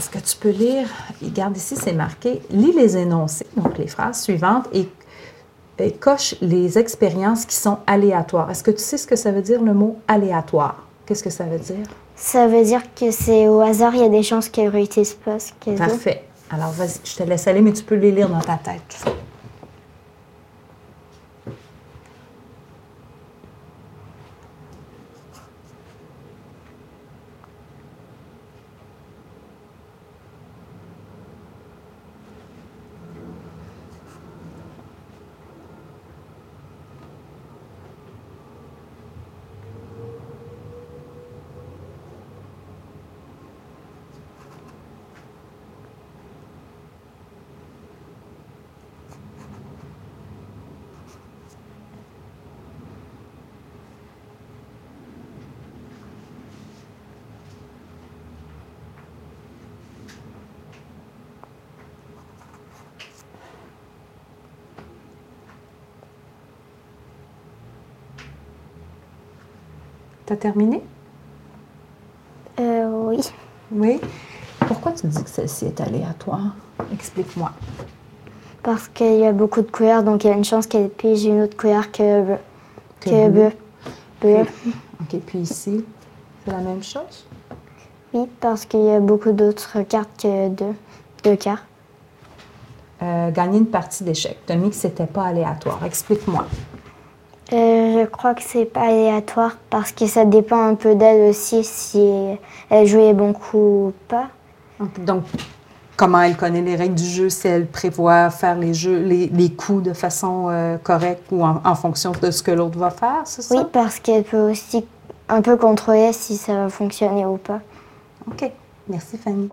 est-ce que tu peux lire, regarde ici, c'est marqué, lis les énoncés, donc les phrases suivantes, et, et coche les expériences qui sont aléatoires. Est-ce que tu sais ce que ça veut dire le mot aléatoire? Qu'est-ce que ça veut dire? Ça veut dire que c'est au hasard, il y a des chances qu'elle réussisse pas ce. Parfait. Alors, vas-y, je te laisse aller, mais tu peux les lire dans ta tête. T'as terminé? Euh, oui. Oui. Pourquoi tu dis que celle-ci est aléatoire? Explique-moi. Parce qu'il y a beaucoup de couleurs, donc il y a une chance qu'elle pige une autre couleur que, Que que bleu. bleu. OK, puis ici, c'est la même chose? Oui, parce qu'il y a beaucoup d'autres cartes que deux, deux cartes. Euh, gagner une partie d'échecs. Tu as mis que c'était pas aléatoire. Explique-moi. Euh, je crois que c'est pas aléatoire parce que ça dépend un peu d'elle aussi si elle joue les bons coups ou pas. Donc, comment elle connaît les règles du jeu, si elle prévoit faire les jeux, les, les coups de façon euh, correcte ou en, en fonction de ce que l'autre va faire, c'est ça? Oui, parce qu'elle peut aussi un peu contrôler si ça va fonctionner ou pas. OK. Merci, Fanny.